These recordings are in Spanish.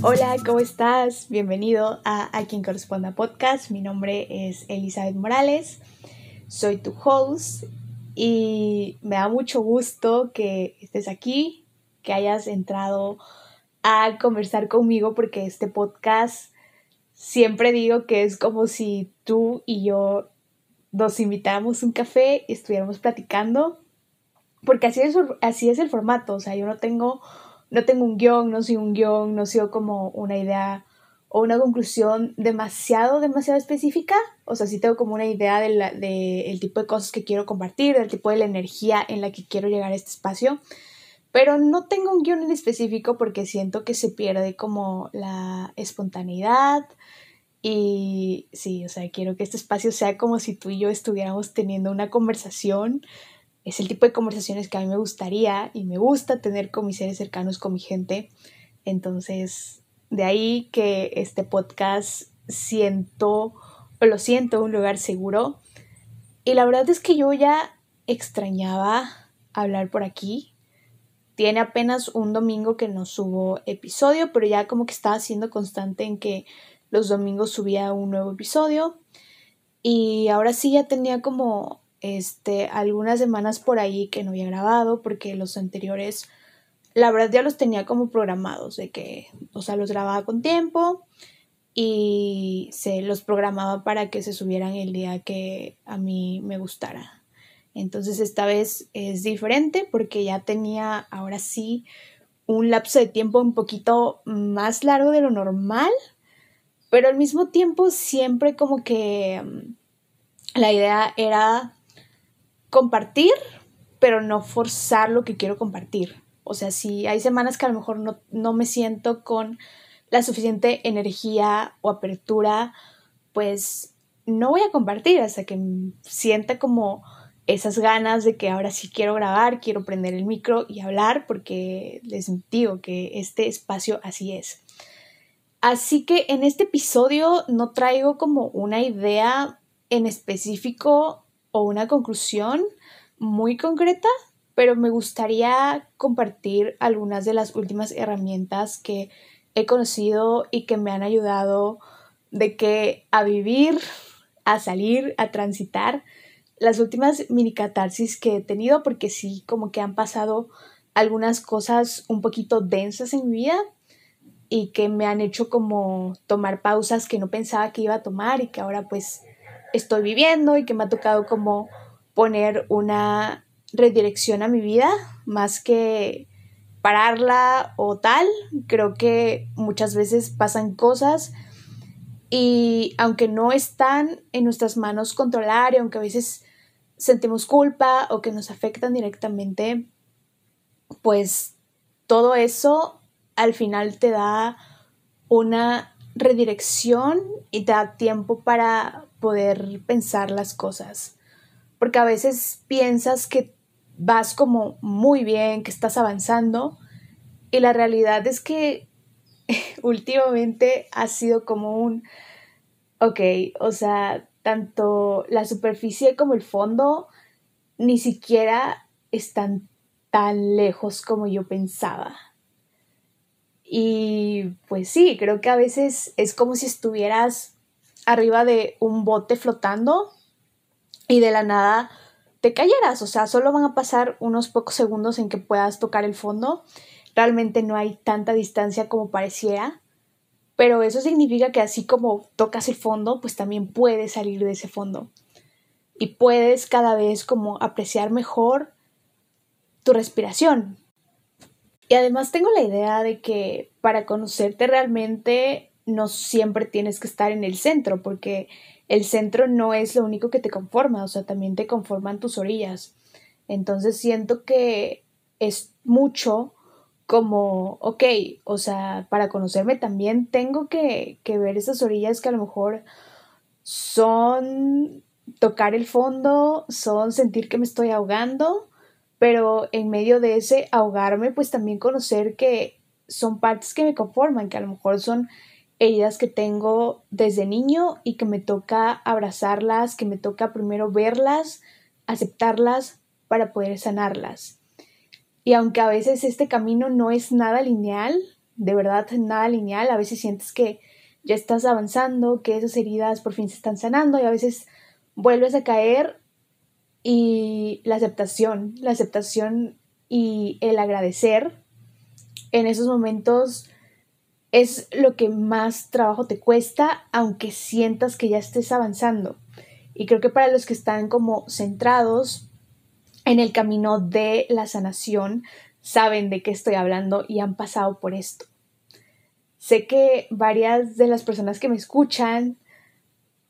Hola, ¿cómo estás? Bienvenido a A quien corresponda podcast. Mi nombre es Elizabeth Morales, soy tu host y me da mucho gusto que estés aquí, que hayas entrado a conversar conmigo porque este podcast siempre digo que es como si tú y yo nos invitáramos un café y estuviéramos platicando, porque así es, así es el formato, o sea, yo no tengo no tengo un guion, no soy un guion, no soy como una idea o una conclusión demasiado, demasiado específica. O sea, sí tengo como una idea del de el tipo de cosas que quiero compartir, del tipo de la energía en la que quiero llegar a este espacio. Pero no tengo un guion en específico porque siento que se pierde como la espontaneidad. Y sí, o sea, quiero que este espacio sea como si tú y yo estuviéramos teniendo una conversación es el tipo de conversaciones que a mí me gustaría y me gusta tener con mis seres cercanos, con mi gente. Entonces, de ahí que este podcast siento, o lo siento, un lugar seguro. Y la verdad es que yo ya extrañaba hablar por aquí. Tiene apenas un domingo que no subo episodio, pero ya como que estaba siendo constante en que los domingos subía un nuevo episodio. Y ahora sí ya tenía como este, algunas semanas por ahí que no había grabado porque los anteriores, la verdad ya los tenía como programados, de que, o sea, los grababa con tiempo y se los programaba para que se subieran el día que a mí me gustara. Entonces esta vez es diferente porque ya tenía ahora sí un lapso de tiempo un poquito más largo de lo normal, pero al mismo tiempo siempre como que mm, la idea era compartir, pero no forzar lo que quiero compartir. O sea, si hay semanas que a lo mejor no, no me siento con la suficiente energía o apertura, pues no voy a compartir hasta que sienta como esas ganas de que ahora sí quiero grabar, quiero prender el micro y hablar, porque les digo que este espacio así es. Así que en este episodio no traigo como una idea en específico o una conclusión muy concreta, pero me gustaría compartir algunas de las últimas herramientas que he conocido y que me han ayudado de que a vivir, a salir, a transitar. Las últimas mini catarsis que he tenido porque sí como que han pasado algunas cosas un poquito densas en mi vida y que me han hecho como tomar pausas que no pensaba que iba a tomar y que ahora pues estoy viviendo y que me ha tocado como poner una redirección a mi vida más que pararla o tal. Creo que muchas veces pasan cosas y aunque no están en nuestras manos controlar y aunque a veces sentimos culpa o que nos afectan directamente, pues todo eso al final te da una redirección y te da tiempo para poder pensar las cosas. Porque a veces piensas que vas como muy bien, que estás avanzando y la realidad es que últimamente ha sido como un, ok, o sea, tanto la superficie como el fondo ni siquiera están tan lejos como yo pensaba. Y pues sí, creo que a veces es como si estuvieras arriba de un bote flotando y de la nada te cayeras. O sea, solo van a pasar unos pocos segundos en que puedas tocar el fondo. Realmente no hay tanta distancia como pareciera. Pero eso significa que así como tocas el fondo, pues también puedes salir de ese fondo. Y puedes cada vez como apreciar mejor tu respiración. Y además tengo la idea de que para conocerte realmente no siempre tienes que estar en el centro, porque el centro no es lo único que te conforma, o sea, también te conforman tus orillas. Entonces siento que es mucho como, ok, o sea, para conocerme también tengo que, que ver esas orillas que a lo mejor son tocar el fondo, son sentir que me estoy ahogando, pero en medio de ese ahogarme, pues también conocer que son partes que me conforman, que a lo mejor son heridas que tengo desde niño y que me toca abrazarlas, que me toca primero verlas, aceptarlas para poder sanarlas. Y aunque a veces este camino no es nada lineal, de verdad nada lineal, a veces sientes que ya estás avanzando, que esas heridas por fin se están sanando y a veces vuelves a caer y la aceptación, la aceptación y el agradecer en esos momentos es lo que más trabajo te cuesta, aunque sientas que ya estés avanzando. Y creo que para los que están como centrados en el camino de la sanación, saben de qué estoy hablando y han pasado por esto. Sé que varias de las personas que me escuchan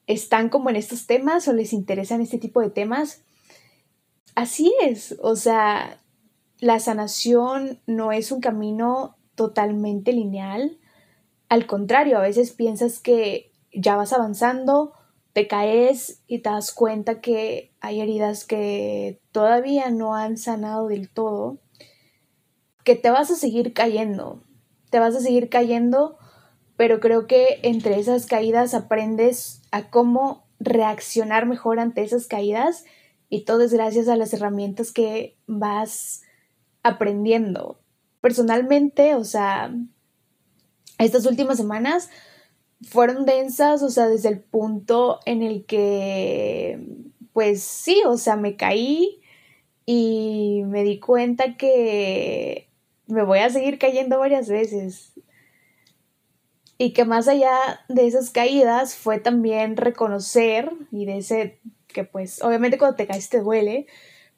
están como en estos temas o les interesan este tipo de temas. Así es, o sea, la sanación no es un camino totalmente lineal. Al contrario, a veces piensas que ya vas avanzando, te caes y te das cuenta que hay heridas que todavía no han sanado del todo, que te vas a seguir cayendo, te vas a seguir cayendo, pero creo que entre esas caídas aprendes a cómo reaccionar mejor ante esas caídas y todo es gracias a las herramientas que vas aprendiendo. Personalmente, o sea, estas últimas semanas fueron densas, o sea, desde el punto en el que, pues sí, o sea, me caí y me di cuenta que me voy a seguir cayendo varias veces. Y que más allá de esas caídas fue también reconocer y de ese que pues obviamente cuando te caes te duele,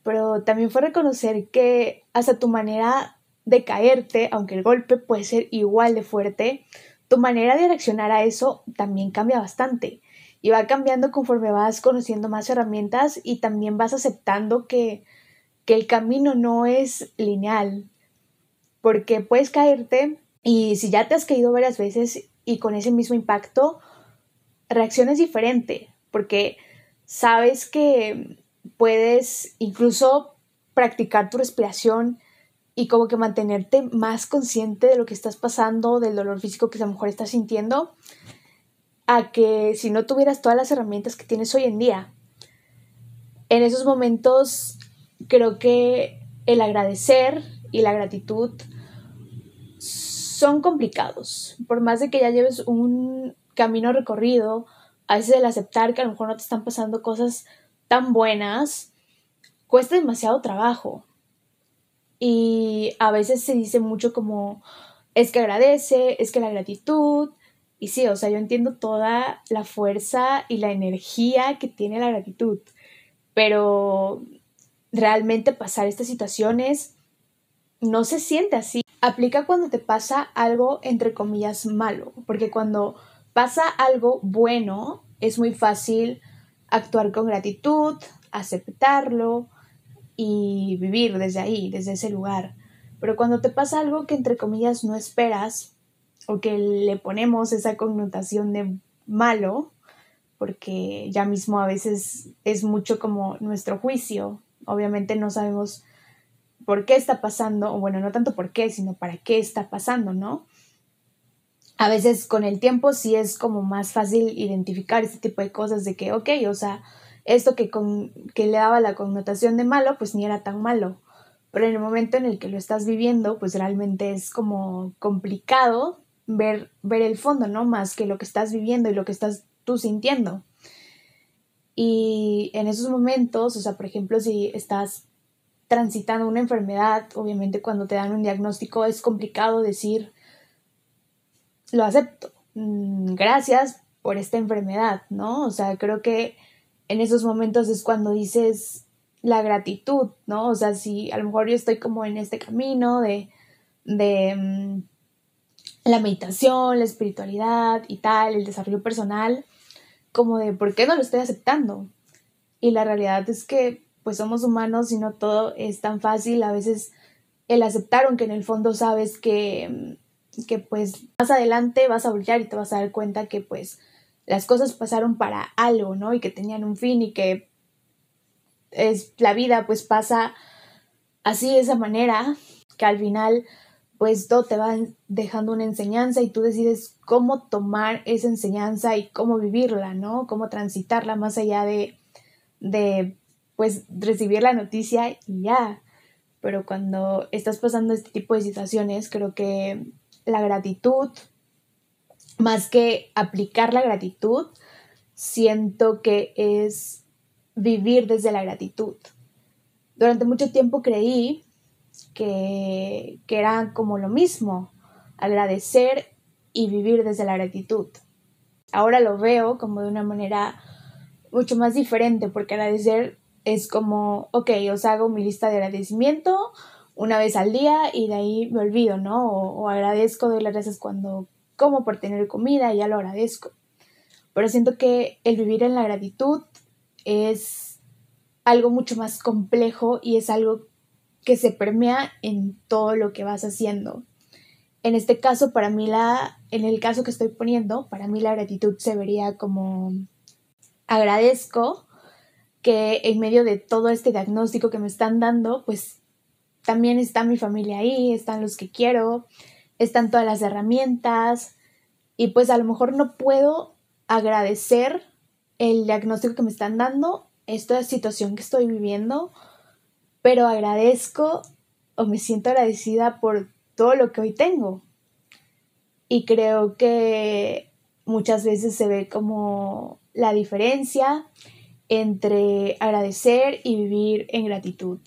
pero también fue reconocer que hasta tu manera de caerte, aunque el golpe puede ser igual de fuerte, tu manera de reaccionar a eso también cambia bastante. Y va cambiando conforme vas conociendo más herramientas y también vas aceptando que, que el camino no es lineal, porque puedes caerte y si ya te has caído varias veces y con ese mismo impacto, reacciones diferente, porque sabes que puedes incluso practicar tu respiración y como que mantenerte más consciente de lo que estás pasando, del dolor físico que a lo mejor estás sintiendo, a que si no tuvieras todas las herramientas que tienes hoy en día. En esos momentos creo que el agradecer y la gratitud son complicados. Por más de que ya lleves un camino recorrido, a veces el aceptar que a lo mejor no te están pasando cosas tan buenas, cuesta demasiado trabajo. Y a veces se dice mucho como, es que agradece, es que la gratitud. Y sí, o sea, yo entiendo toda la fuerza y la energía que tiene la gratitud. Pero realmente pasar estas situaciones no se siente así. Aplica cuando te pasa algo entre comillas malo, porque cuando pasa algo bueno es muy fácil actuar con gratitud, aceptarlo y vivir desde ahí, desde ese lugar. Pero cuando te pasa algo que entre comillas no esperas o que le ponemos esa connotación de malo, porque ya mismo a veces es mucho como nuestro juicio, obviamente no sabemos por qué está pasando, o bueno, no tanto por qué, sino para qué está pasando, ¿no? A veces con el tiempo sí es como más fácil identificar este tipo de cosas de que, ok, o sea, esto que, con, que le daba la connotación de malo, pues ni era tan malo. Pero en el momento en el que lo estás viviendo, pues realmente es como complicado ver, ver el fondo, ¿no? Más que lo que estás viviendo y lo que estás tú sintiendo. Y en esos momentos, o sea, por ejemplo, si estás transitando una enfermedad, obviamente cuando te dan un diagnóstico es complicado decir, lo acepto. Mm, gracias por esta enfermedad, ¿no? O sea, creo que en esos momentos es cuando dices la gratitud, ¿no? O sea, si a lo mejor yo estoy como en este camino de, de mm, la meditación, la espiritualidad y tal, el desarrollo personal, como de por qué no lo estoy aceptando. Y la realidad es que pues somos humanos y no todo es tan fácil. A veces el aceptar, aunque en el fondo sabes que mm, que pues más adelante vas a voltear y te vas a dar cuenta que pues las cosas pasaron para algo, ¿no? Y que tenían un fin y que es la vida pues pasa así de esa manera que al final pues todo te va dejando una enseñanza y tú decides cómo tomar esa enseñanza y cómo vivirla, ¿no? Cómo transitarla más allá de, de pues recibir la noticia y ya. Pero cuando estás pasando este tipo de situaciones, creo que la gratitud, más que aplicar la gratitud, siento que es vivir desde la gratitud. Durante mucho tiempo creí que, que era como lo mismo, agradecer y vivir desde la gratitud. Ahora lo veo como de una manera mucho más diferente, porque agradecer es como, ok, os hago mi lista de agradecimiento una vez al día y de ahí me olvido, ¿no? O, agradezco, doy las gracias cuando como por tener comida y ya lo agradezco. Pero siento que el vivir en la gratitud es algo mucho más complejo y es algo que se permea en todo lo que vas haciendo. En este caso, para mí la, en el caso que estoy poniendo, para mí la gratitud se vería como agradezco que en medio de todo este diagnóstico que me están dando, pues también está mi familia ahí, están los que quiero, están todas las herramientas y pues a lo mejor no puedo agradecer el diagnóstico que me están dando, esta situación que estoy viviendo, pero agradezco o me siento agradecida por todo lo que hoy tengo. Y creo que muchas veces se ve como la diferencia entre agradecer y vivir en gratitud,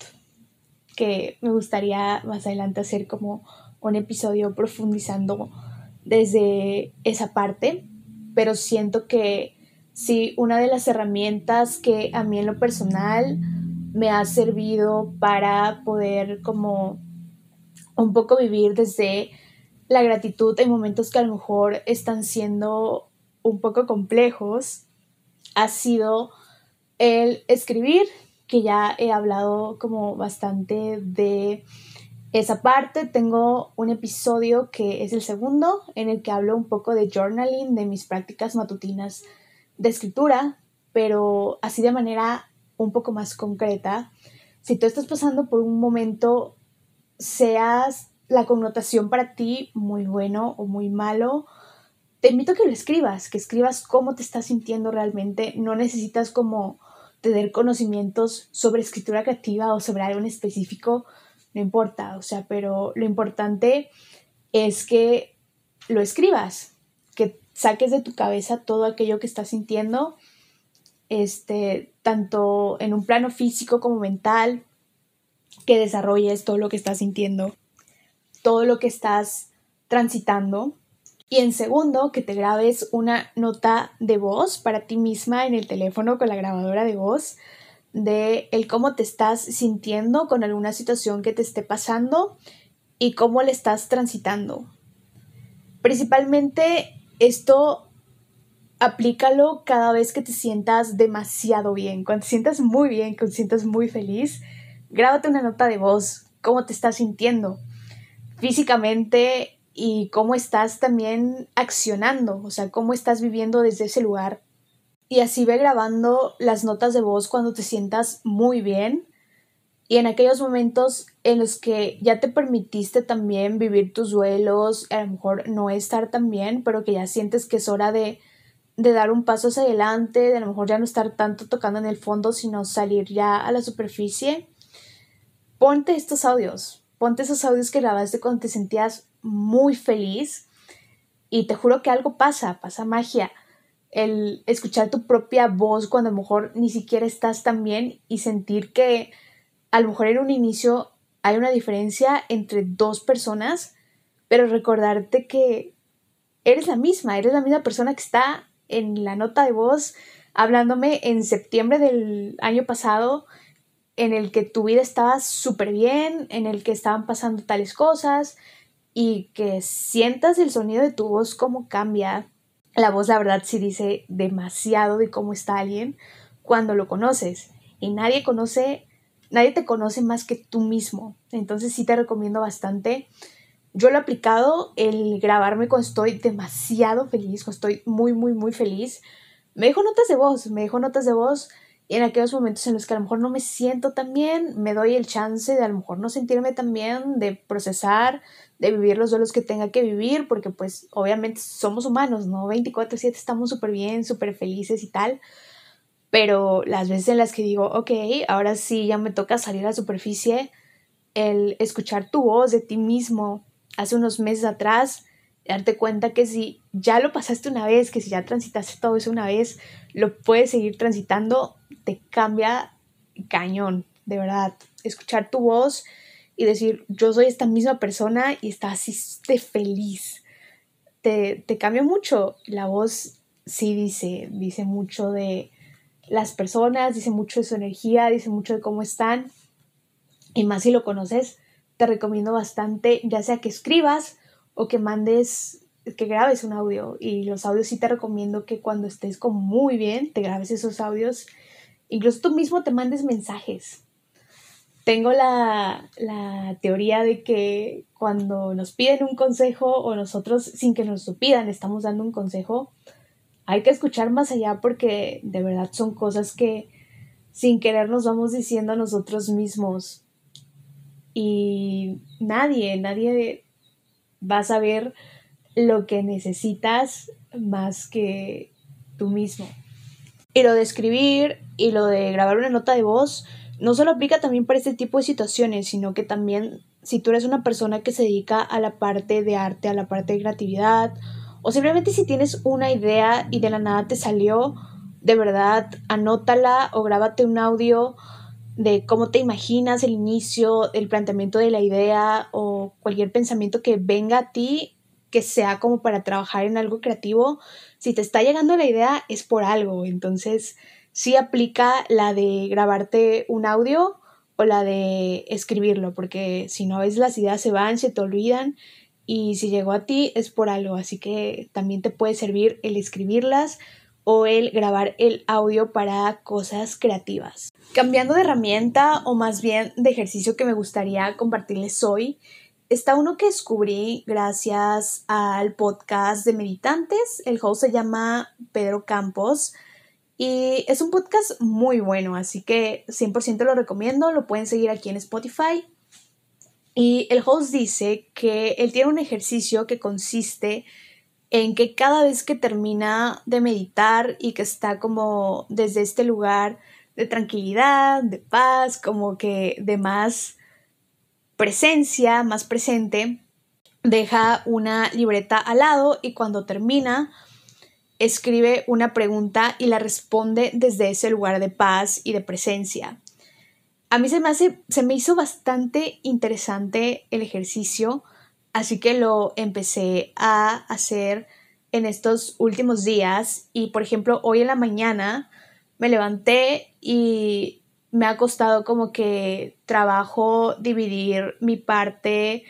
que me gustaría más adelante hacer como un episodio profundizando desde esa parte, pero siento que sí, una de las herramientas que a mí en lo personal me ha servido para poder como un poco vivir desde la gratitud en momentos que a lo mejor están siendo un poco complejos ha sido el escribir, que ya he hablado como bastante de esa parte. Tengo un episodio que es el segundo en el que hablo un poco de journaling, de mis prácticas matutinas de escritura, pero así de manera un poco más concreta. Si tú estás pasando por un momento, seas la connotación para ti muy bueno o muy malo, te invito a que lo escribas, que escribas cómo te estás sintiendo realmente. No necesitas como tener conocimientos sobre escritura creativa o sobre algo en específico, no importa, o sea, pero lo importante es que lo escribas, que saques de tu cabeza todo aquello que estás sintiendo, este, tanto en un plano físico como mental, que desarrolles todo lo que estás sintiendo, todo lo que estás transitando y en segundo, que te grabes una nota de voz para ti misma en el teléfono con la grabadora de voz de el cómo te estás sintiendo con alguna situación que te esté pasando y cómo le estás transitando. Principalmente esto aplícalo cada vez que te sientas demasiado bien, cuando te sientas muy bien, cuando te sientas muy feliz, grábate una nota de voz, cómo te estás sintiendo físicamente y cómo estás también accionando, o sea, cómo estás viviendo desde ese lugar. Y así ve grabando las notas de voz cuando te sientas muy bien y en aquellos momentos en los que ya te permitiste también vivir tus duelos, a lo mejor no estar tan bien, pero que ya sientes que es hora de, de dar un paso hacia adelante, de a lo mejor ya no estar tanto tocando en el fondo, sino salir ya a la superficie. Ponte estos audios, ponte esos audios que grabaste cuando te sentías muy feliz y te juro que algo pasa, pasa magia. El escuchar tu propia voz cuando a lo mejor ni siquiera estás tan bien y sentir que a lo mejor en un inicio hay una diferencia entre dos personas, pero recordarte que eres la misma, eres la misma persona que está en la nota de voz hablándome en septiembre del año pasado, en el que tu vida estaba súper bien, en el que estaban pasando tales cosas, y que sientas el sonido de tu voz, cómo cambia. La voz, la verdad, sí dice demasiado de cómo está alguien cuando lo conoces. Y nadie conoce, nadie te conoce más que tú mismo. Entonces sí te recomiendo bastante. Yo lo he aplicado, el grabarme cuando estoy demasiado feliz, cuando estoy muy, muy, muy feliz. Me dejo notas de voz, me dejo notas de voz y en aquellos momentos en los que a lo mejor no me siento tan bien, me doy el chance de a lo mejor no sentirme tan bien, de procesar, de vivir los duelos que tenga que vivir, porque pues obviamente somos humanos, ¿no? 24/7 estamos súper bien, súper felices y tal, pero las veces en las que digo, ok, ahora sí ya me toca salir a la superficie, el escuchar tu voz de ti mismo hace unos meses atrás darte cuenta que si ya lo pasaste una vez, que si ya transitaste todo eso una vez, lo puedes seguir transitando, te cambia cañón, de verdad. Escuchar tu voz y decir, yo soy esta misma persona y estás así feliz. Te, te cambia mucho. La voz sí dice, dice mucho de las personas, dice mucho de su energía, dice mucho de cómo están. Y más si lo conoces, te recomiendo bastante, ya sea que escribas o que mandes, que grabes un audio. Y los audios sí te recomiendo que cuando estés como muy bien, te grabes esos audios. Incluso tú mismo te mandes mensajes. Tengo la, la teoría de que cuando nos piden un consejo o nosotros sin que nos lo pidan estamos dando un consejo, hay que escuchar más allá porque de verdad son cosas que sin querer nos vamos diciendo a nosotros mismos. Y nadie, nadie va a saber lo que necesitas más que tú mismo. Y lo de escribir y lo de grabar una nota de voz no solo aplica también para este tipo de situaciones, sino que también si tú eres una persona que se dedica a la parte de arte, a la parte de creatividad, o simplemente si tienes una idea y de la nada te salió, de verdad, anótala o grábate un audio de cómo te imaginas el inicio, el planteamiento de la idea o cualquier pensamiento que venga a ti que sea como para trabajar en algo creativo. Si te está llegando la idea es por algo, entonces sí aplica la de grabarte un audio o la de escribirlo, porque si no ves las ideas se van, se te olvidan y si llegó a ti es por algo, así que también te puede servir el escribirlas o el grabar el audio para cosas creativas. Cambiando de herramienta o más bien de ejercicio que me gustaría compartirles hoy, está uno que descubrí gracias al podcast de meditantes. El host se llama Pedro Campos y es un podcast muy bueno, así que 100% lo recomiendo, lo pueden seguir aquí en Spotify. Y el host dice que él tiene un ejercicio que consiste en que cada vez que termina de meditar y que está como desde este lugar de tranquilidad, de paz, como que de más presencia, más presente, deja una libreta al lado y cuando termina escribe una pregunta y la responde desde ese lugar de paz y de presencia. A mí se me, hace, se me hizo bastante interesante el ejercicio, así que lo empecé a hacer en estos últimos días. Y por ejemplo hoy en la mañana me levanté y me ha costado como que trabajo dividir mi parte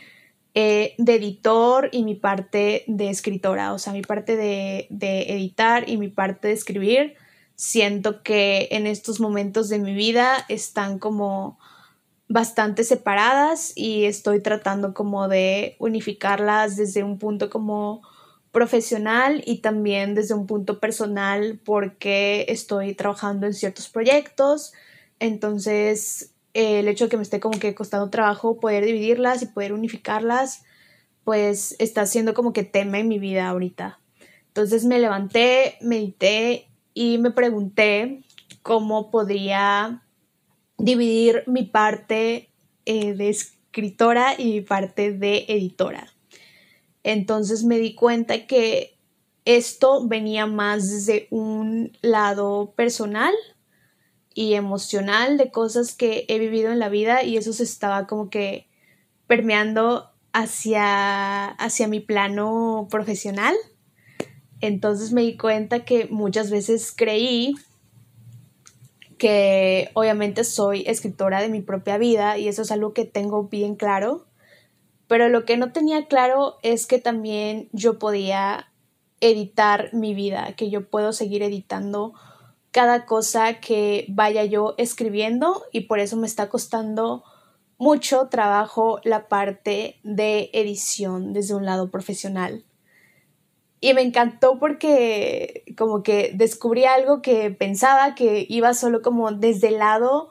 eh, de editor y mi parte de escritora, o sea, mi parte de, de editar y mi parte de escribir siento que en estos momentos de mi vida están como bastante separadas y estoy tratando como de unificarlas desde un punto como profesional y también desde un punto personal porque estoy trabajando en ciertos proyectos. Entonces el hecho de que me esté como que costando trabajo poder dividirlas y poder unificarlas pues está siendo como que tema en mi vida ahorita entonces me levanté medité y me pregunté cómo podría dividir mi parte eh, de escritora y mi parte de editora. Entonces me di cuenta que esto venía más desde un lado personal y emocional de cosas que he vivido en la vida y eso se estaba como que permeando hacia, hacia mi plano profesional. Entonces me di cuenta que muchas veces creí que obviamente soy escritora de mi propia vida y eso es algo que tengo bien claro, pero lo que no tenía claro es que también yo podía editar mi vida, que yo puedo seguir editando cada cosa que vaya yo escribiendo y por eso me está costando mucho trabajo la parte de edición desde un lado profesional. Y me encantó porque como que descubrí algo que pensaba que iba solo como desde el lado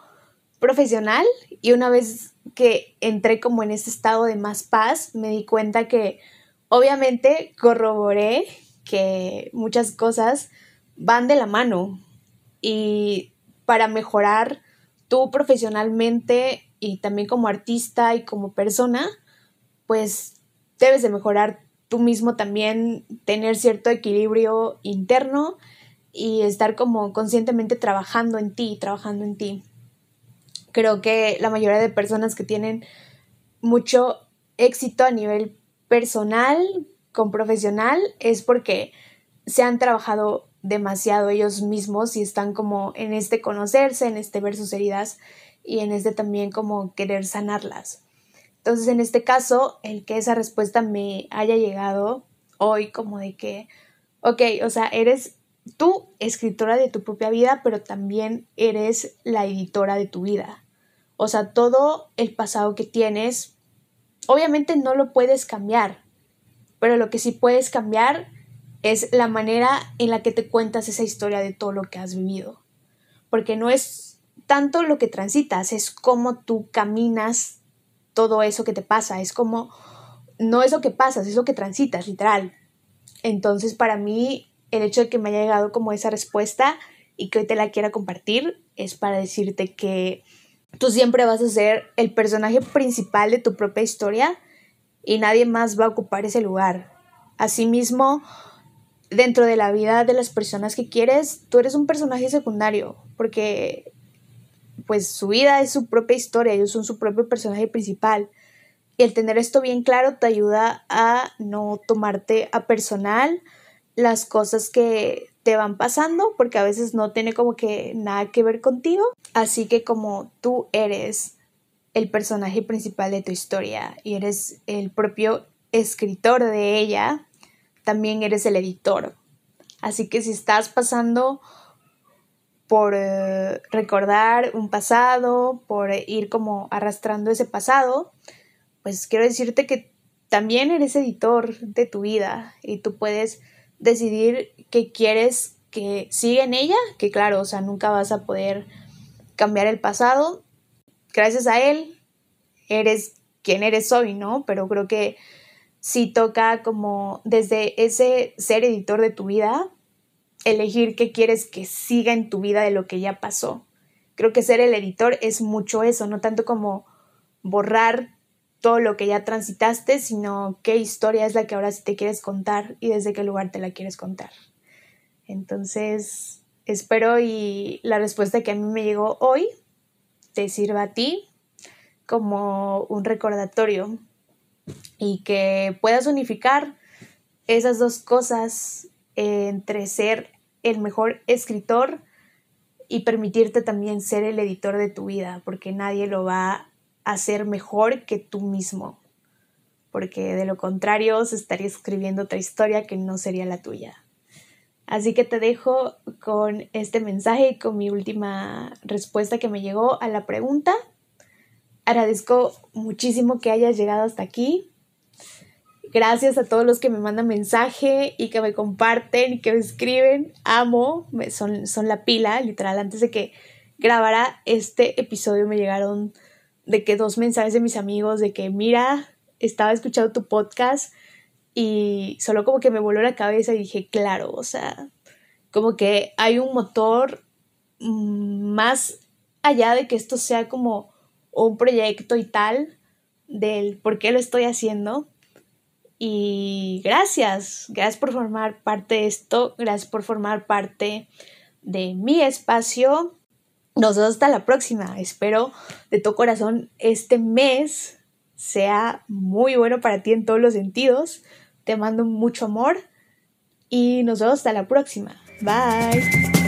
profesional y una vez que entré como en ese estado de más paz, me di cuenta que obviamente corroboré que muchas cosas van de la mano y para mejorar tú profesionalmente y también como artista y como persona, pues debes de mejorar tú mismo también tener cierto equilibrio interno y estar como conscientemente trabajando en ti, trabajando en ti. Creo que la mayoría de personas que tienen mucho éxito a nivel personal, con profesional, es porque se han trabajado demasiado ellos mismos y están como en este conocerse, en este ver sus heridas y en este también como querer sanarlas. Entonces, en este caso, el que esa respuesta me haya llegado hoy como de que, ok, o sea, eres tú escritora de tu propia vida, pero también eres la editora de tu vida. O sea, todo el pasado que tienes, obviamente no lo puedes cambiar, pero lo que sí puedes cambiar es la manera en la que te cuentas esa historia de todo lo que has vivido. Porque no es tanto lo que transitas, es cómo tú caminas todo eso que te pasa, es como, no es lo que pasas, es lo que transitas, literal. Entonces, para mí, el hecho de que me haya llegado como esa respuesta y que hoy te la quiera compartir es para decirte que tú siempre vas a ser el personaje principal de tu propia historia y nadie más va a ocupar ese lugar. Asimismo, dentro de la vida de las personas que quieres, tú eres un personaje secundario, porque pues su vida es su propia historia, ellos son su propio personaje principal. Y el tener esto bien claro te ayuda a no tomarte a personal las cosas que te van pasando, porque a veces no tiene como que nada que ver contigo. Así que como tú eres el personaje principal de tu historia y eres el propio escritor de ella, también eres el editor. Así que si estás pasando por eh, recordar un pasado, por ir como arrastrando ese pasado, pues quiero decirte que también eres editor de tu vida y tú puedes decidir qué quieres que siga en ella, que claro, o sea, nunca vas a poder cambiar el pasado. Gracias a él eres quien eres hoy, ¿no? Pero creo que si toca como desde ese ser editor de tu vida, elegir qué quieres que siga en tu vida de lo que ya pasó. Creo que ser el editor es mucho eso, no tanto como borrar todo lo que ya transitaste, sino qué historia es la que ahora sí te quieres contar y desde qué lugar te la quieres contar. Entonces, espero y la respuesta que a mí me llegó hoy te sirva a ti como un recordatorio y que puedas unificar esas dos cosas entre ser el mejor escritor y permitirte también ser el editor de tu vida, porque nadie lo va a hacer mejor que tú mismo, porque de lo contrario se estaría escribiendo otra historia que no sería la tuya. Así que te dejo con este mensaje y con mi última respuesta que me llegó a la pregunta. Agradezco muchísimo que hayas llegado hasta aquí. Gracias a todos los que me mandan mensaje y que me comparten y que me escriben. Amo, son, son la pila, literal. Antes de que grabara este episodio me llegaron de que dos mensajes de mis amigos de que mira, estaba escuchando tu podcast y solo como que me voló la cabeza y dije, claro, o sea, como que hay un motor mm, más allá de que esto sea como un proyecto y tal, del por qué lo estoy haciendo, y gracias, gracias por formar parte de esto, gracias por formar parte de mi espacio. Nos vemos hasta la próxima. Espero de todo corazón este mes sea muy bueno para ti en todos los sentidos. Te mando mucho amor y nos vemos hasta la próxima. Bye.